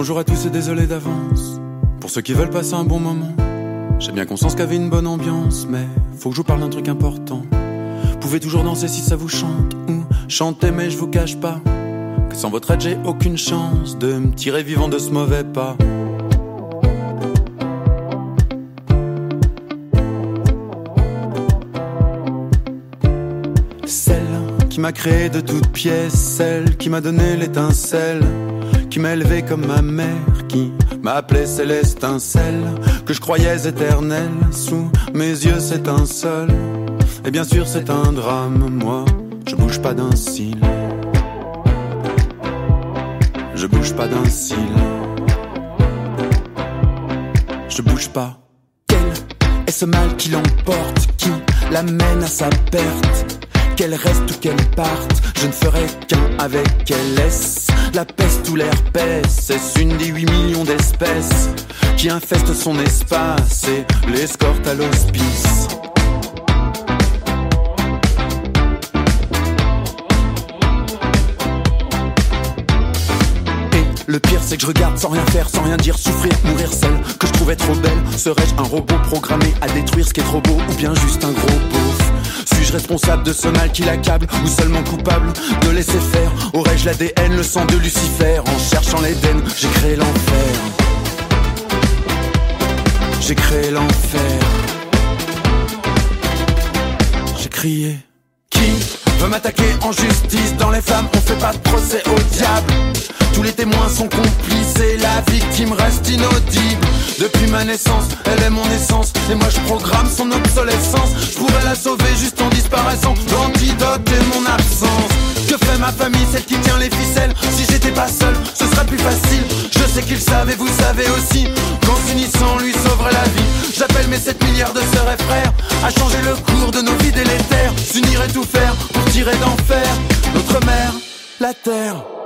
Bonjour à tous et désolé d'avance. Pour ceux qui veulent passer un bon moment, j'ai bien conscience qu'il y avait une bonne ambiance, mais faut que je vous parle d'un truc important. Pouvez toujours danser si ça vous chante, ou chanter, mais je vous cache pas que sans votre aide, j'ai aucune chance de me tirer vivant de ce mauvais pas. Celle qui m'a créé de toutes pièces, celle qui m'a donné l'étincelle, qui m'a élevé comme ma mère, qui m'a appelé célestincelle, que je croyais éternelle, sous mes yeux c'est un seul. Et bien sûr c'est un drame, moi je bouge pas d'un cil. Je bouge pas d'un cil. Je bouge pas. Quel est ce mal qui l'emporte, qui l'amène à sa perte? Qu'elle reste ou qu'elle parte, je ne ferai qu'un avec elle. La peste ou l'herpès Est-ce une des 8 millions d'espèces qui infestent son espace et l'escorte à l'hospice Le pire c'est que je regarde sans rien faire, sans rien dire, souffrir, mourir seul, que je trouvais trop belle. Serais-je un robot programmé à détruire ce qui est trop beau ou bien juste un gros Responsable de ce mal qui l'accable ou seulement coupable de laisser faire? Aurais-je l'ADN, le sang de Lucifer? En cherchant l'Éden, j'ai créé l'enfer. J'ai créé l'enfer. J'ai crié. Qui veut m'attaquer en justice? Dans les flammes, on fait pas de procès au diable. Tous les témoins sont complices et la victime reste inaudible. Depuis ma naissance, elle est mon essence et moi je programme son obsolescence. Je pourrais la sauver juste en L'antidote est mon absence. Que fait ma famille, celle qui tient les ficelles? Si j'étais pas seul, ce serait plus facile. Je sais qu'ils savent et vous savez aussi qu'en s'unissant, lui sauverait la vie. J'appelle mes 7 milliards de sœurs et frères à changer le cours de nos vies délétères. S'unir et tout faire pour tirer d'enfer notre mère, la terre.